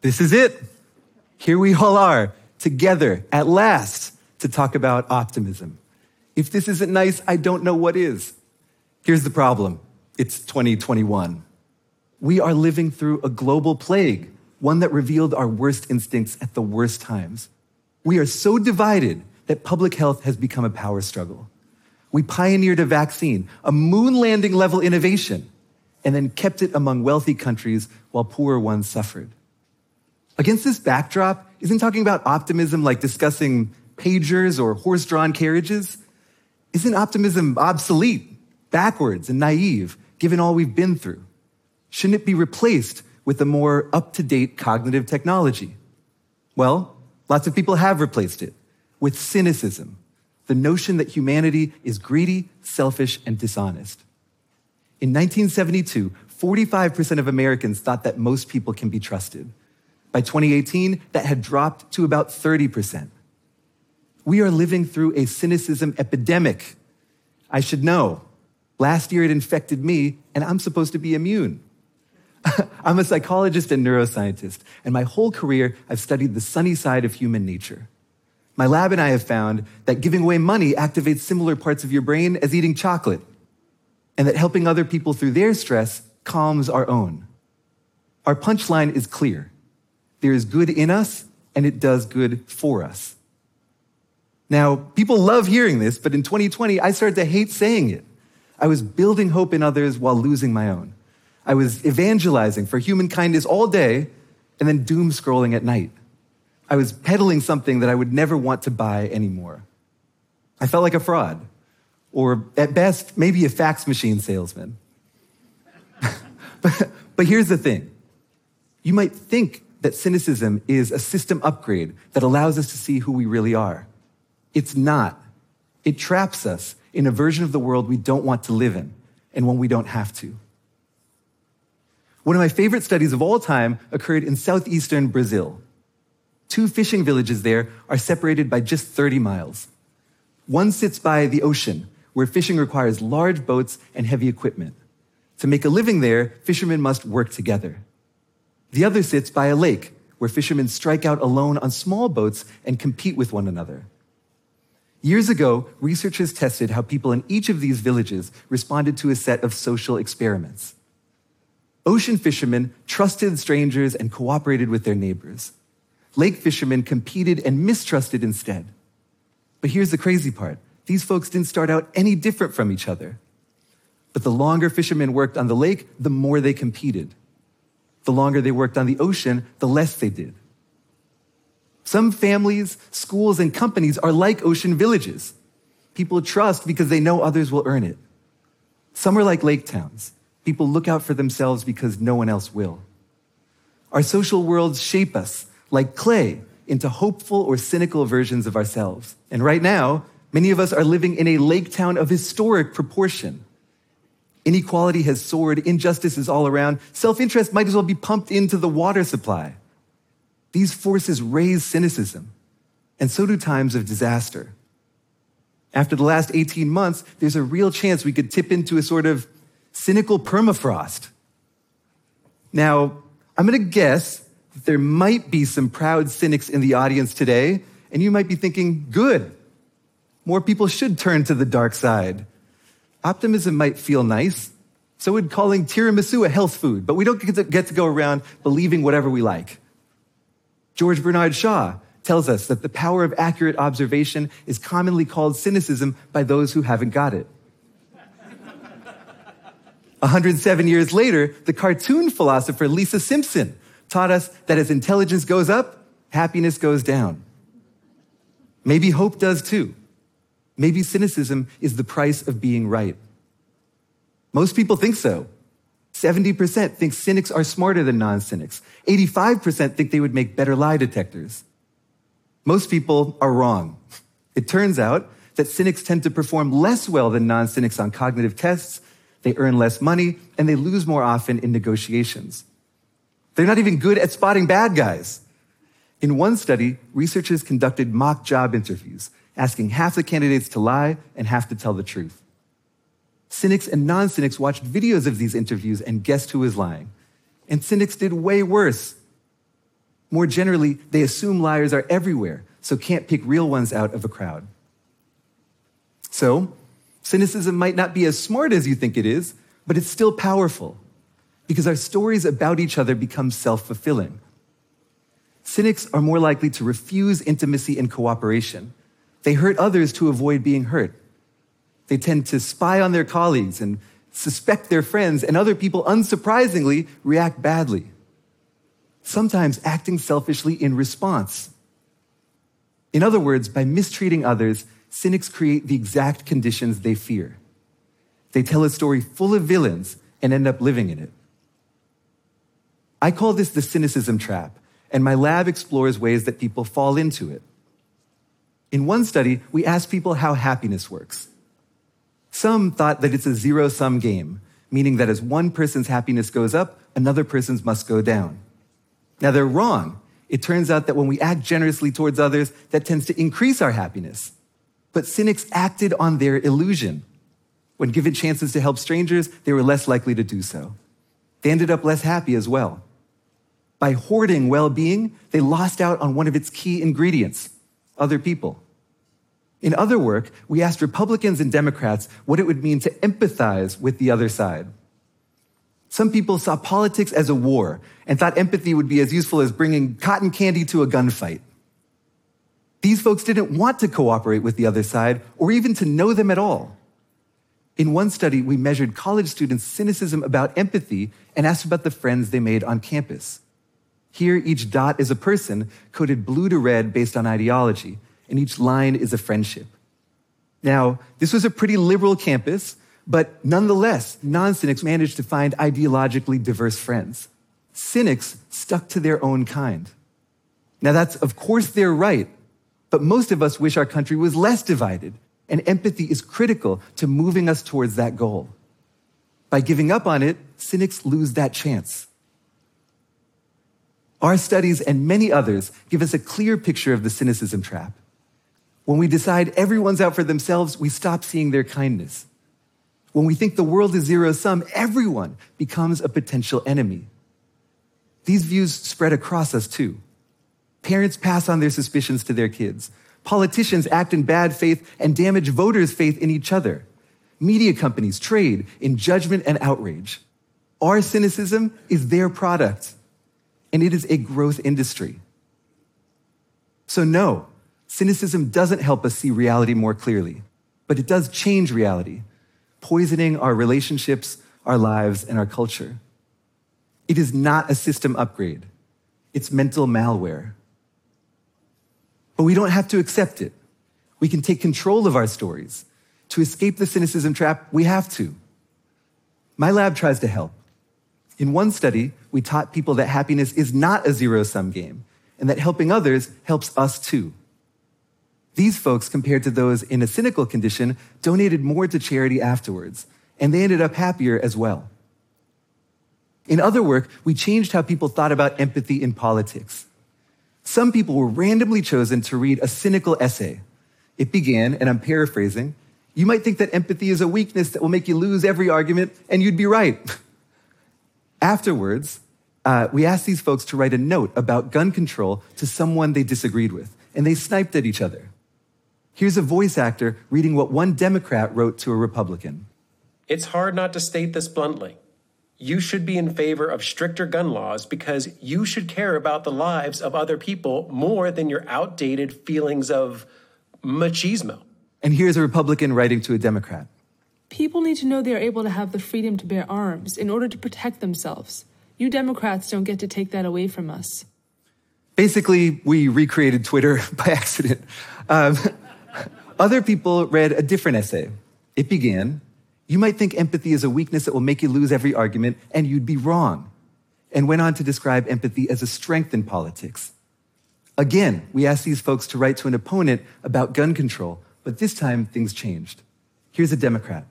This is it. Here we all are, together at last, to talk about optimism. If this isn't nice, I don't know what is. Here's the problem it's 2021. We are living through a global plague, one that revealed our worst instincts at the worst times. We are so divided that public health has become a power struggle. We pioneered a vaccine, a moon landing level innovation, and then kept it among wealthy countries while poorer ones suffered. Against this backdrop, isn't talking about optimism like discussing pagers or horse drawn carriages? Isn't optimism obsolete, backwards, and naive, given all we've been through? Shouldn't it be replaced with a more up to date cognitive technology? Well, lots of people have replaced it with cynicism, the notion that humanity is greedy, selfish, and dishonest. In 1972, 45% of Americans thought that most people can be trusted. By 2018, that had dropped to about 30%. We are living through a cynicism epidemic. I should know. Last year it infected me, and I'm supposed to be immune. I'm a psychologist and neuroscientist, and my whole career I've studied the sunny side of human nature. My lab and I have found that giving away money activates similar parts of your brain as eating chocolate, and that helping other people through their stress calms our own. Our punchline is clear there is good in us, and it does good for us. Now, people love hearing this, but in 2020, I started to hate saying it. I was building hope in others while losing my own. I was evangelizing for human kindness all day and then doom scrolling at night. I was peddling something that I would never want to buy anymore. I felt like a fraud, or at best, maybe a fax machine salesman. but, but here's the thing you might think that cynicism is a system upgrade that allows us to see who we really are. It's not. It traps us in a version of the world we don't want to live in and one we don't have to. One of my favorite studies of all time occurred in southeastern Brazil. Two fishing villages there are separated by just 30 miles. One sits by the ocean, where fishing requires large boats and heavy equipment. To make a living there, fishermen must work together. The other sits by a lake, where fishermen strike out alone on small boats and compete with one another. Years ago, researchers tested how people in each of these villages responded to a set of social experiments. Ocean fishermen trusted strangers and cooperated with their neighbors. Lake fishermen competed and mistrusted instead. But here's the crazy part these folks didn't start out any different from each other. But the longer fishermen worked on the lake, the more they competed. The longer they worked on the ocean, the less they did. Some families, schools, and companies are like ocean villages. People trust because they know others will earn it. Some are like lake towns. People look out for themselves because no one else will. Our social worlds shape us like clay into hopeful or cynical versions of ourselves. And right now, many of us are living in a lake town of historic proportion. Inequality has soared, injustice is all around, self interest might as well be pumped into the water supply. These forces raise cynicism, and so do times of disaster. After the last 18 months, there's a real chance we could tip into a sort of cynical permafrost. Now, I'm going to guess that there might be some proud cynics in the audience today, and you might be thinking, good, more people should turn to the dark side. Optimism might feel nice. So would calling tiramisu a health food, but we don't get to, get to go around believing whatever we like. George Bernard Shaw tells us that the power of accurate observation is commonly called cynicism by those who haven't got it. 107 years later, the cartoon philosopher Lisa Simpson taught us that as intelligence goes up, happiness goes down. Maybe hope does too. Maybe cynicism is the price of being right. Most people think so. 70% think cynics are smarter than non cynics. 85% think they would make better lie detectors. Most people are wrong. It turns out that cynics tend to perform less well than non cynics on cognitive tests they earn less money, and they lose more often in negotiations. They're not even good at spotting bad guys. In one study, researchers conducted mock job interviews, asking half the candidates to lie and half to tell the truth. Cynics and non cynics watched videos of these interviews and guessed who was lying. And cynics did way worse. More generally, they assume liars are everywhere, so can't pick real ones out of a crowd. So, cynicism might not be as smart as you think it is, but it's still powerful because our stories about each other become self fulfilling. Cynics are more likely to refuse intimacy and cooperation. They hurt others to avoid being hurt. They tend to spy on their colleagues and suspect their friends, and other people, unsurprisingly, react badly, sometimes acting selfishly in response. In other words, by mistreating others, cynics create the exact conditions they fear. They tell a story full of villains and end up living in it. I call this the cynicism trap, and my lab explores ways that people fall into it. In one study, we asked people how happiness works. Some thought that it's a zero sum game, meaning that as one person's happiness goes up, another person's must go down. Now they're wrong. It turns out that when we act generously towards others, that tends to increase our happiness. But cynics acted on their illusion. When given chances to help strangers, they were less likely to do so. They ended up less happy as well. By hoarding well being, they lost out on one of its key ingredients other people. In other work, we asked Republicans and Democrats what it would mean to empathize with the other side. Some people saw politics as a war and thought empathy would be as useful as bringing cotton candy to a gunfight. These folks didn't want to cooperate with the other side or even to know them at all. In one study, we measured college students' cynicism about empathy and asked about the friends they made on campus. Here, each dot is a person coded blue to red based on ideology, and each line is a friendship. Now, this was a pretty liberal campus, but nonetheless, non cynics managed to find ideologically diverse friends. Cynics stuck to their own kind. Now, that's, of course, they're right, but most of us wish our country was less divided, and empathy is critical to moving us towards that goal. By giving up on it, cynics lose that chance. Our studies and many others give us a clear picture of the cynicism trap. When we decide everyone's out for themselves, we stop seeing their kindness. When we think the world is zero sum, everyone becomes a potential enemy. These views spread across us too. Parents pass on their suspicions to their kids. Politicians act in bad faith and damage voters' faith in each other. Media companies trade in judgment and outrage. Our cynicism is their product and it is a growth industry. So, no, cynicism doesn't help us see reality more clearly, but it does change reality, poisoning our relationships, our lives, and our culture. It is not a system upgrade, it's mental malware. But we don't have to accept it. We can take control of our stories. To escape the cynicism trap, we have to. My lab tries to help. In one study, we taught people that happiness is not a zero sum game and that helping others helps us too. These folks, compared to those in a cynical condition, donated more to charity afterwards, and they ended up happier as well. In other work, we changed how people thought about empathy in politics. Some people were randomly chosen to read a cynical essay. It began, and I'm paraphrasing, you might think that empathy is a weakness that will make you lose every argument, and you'd be right. Afterwards, uh, we asked these folks to write a note about gun control to someone they disagreed with, and they sniped at each other. Here's a voice actor reading what one Democrat wrote to a Republican. It's hard not to state this bluntly. You should be in favor of stricter gun laws because you should care about the lives of other people more than your outdated feelings of machismo. And here's a Republican writing to a Democrat. People need to know they are able to have the freedom to bear arms in order to protect themselves. You Democrats don't get to take that away from us. Basically, we recreated Twitter by accident. Um, other people read a different essay. It began You might think empathy is a weakness that will make you lose every argument, and you'd be wrong. And went on to describe empathy as a strength in politics. Again, we asked these folks to write to an opponent about gun control, but this time things changed. Here's a Democrat.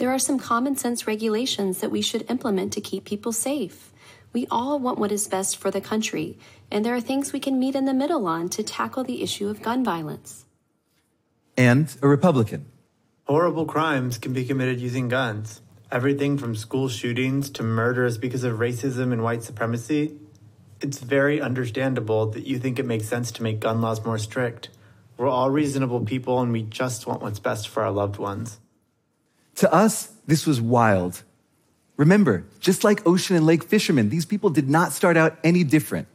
There are some common sense regulations that we should implement to keep people safe. We all want what is best for the country, and there are things we can meet in the middle on to tackle the issue of gun violence. And a Republican. Horrible crimes can be committed using guns. Everything from school shootings to murders because of racism and white supremacy. It's very understandable that you think it makes sense to make gun laws more strict. We're all reasonable people and we just want what's best for our loved ones. To us, this was wild. Remember, just like ocean and lake fishermen, these people did not start out any different.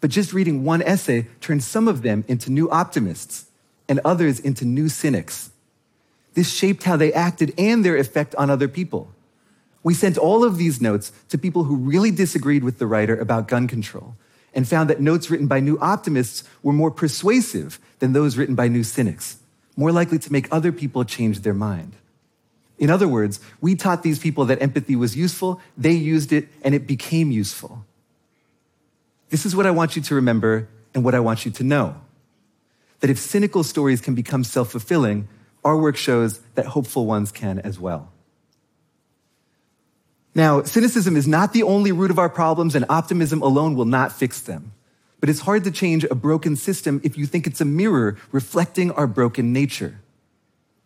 But just reading one essay turned some of them into new optimists and others into new cynics. This shaped how they acted and their effect on other people. We sent all of these notes to people who really disagreed with the writer about gun control and found that notes written by new optimists were more persuasive than those written by new cynics, more likely to make other people change their mind. In other words, we taught these people that empathy was useful, they used it, and it became useful. This is what I want you to remember and what I want you to know. That if cynical stories can become self fulfilling, our work shows that hopeful ones can as well. Now, cynicism is not the only root of our problems, and optimism alone will not fix them. But it's hard to change a broken system if you think it's a mirror reflecting our broken nature.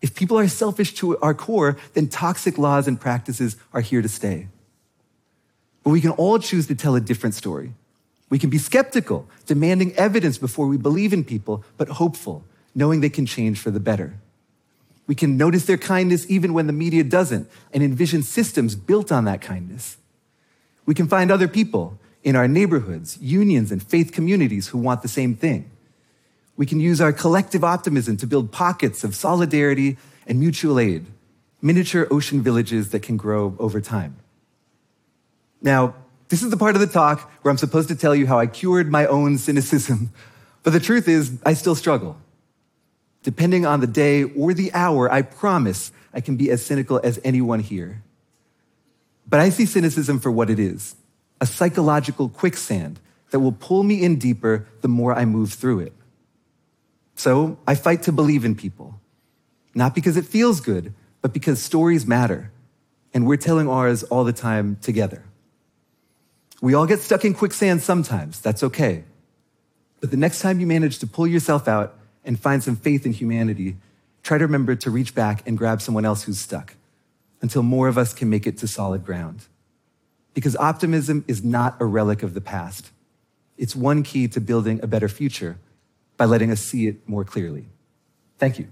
If people are selfish to our core, then toxic laws and practices are here to stay. But we can all choose to tell a different story. We can be skeptical, demanding evidence before we believe in people, but hopeful, knowing they can change for the better. We can notice their kindness even when the media doesn't and envision systems built on that kindness. We can find other people in our neighborhoods, unions, and faith communities who want the same thing. We can use our collective optimism to build pockets of solidarity and mutual aid, miniature ocean villages that can grow over time. Now, this is the part of the talk where I'm supposed to tell you how I cured my own cynicism. But the truth is, I still struggle. Depending on the day or the hour, I promise I can be as cynical as anyone here. But I see cynicism for what it is a psychological quicksand that will pull me in deeper the more I move through it. So I fight to believe in people, not because it feels good, but because stories matter, and we're telling ours all the time together. We all get stuck in quicksand sometimes, that's okay. But the next time you manage to pull yourself out, and find some faith in humanity, try to remember to reach back and grab someone else who's stuck until more of us can make it to solid ground. Because optimism is not a relic of the past. It's one key to building a better future by letting us see it more clearly. Thank you.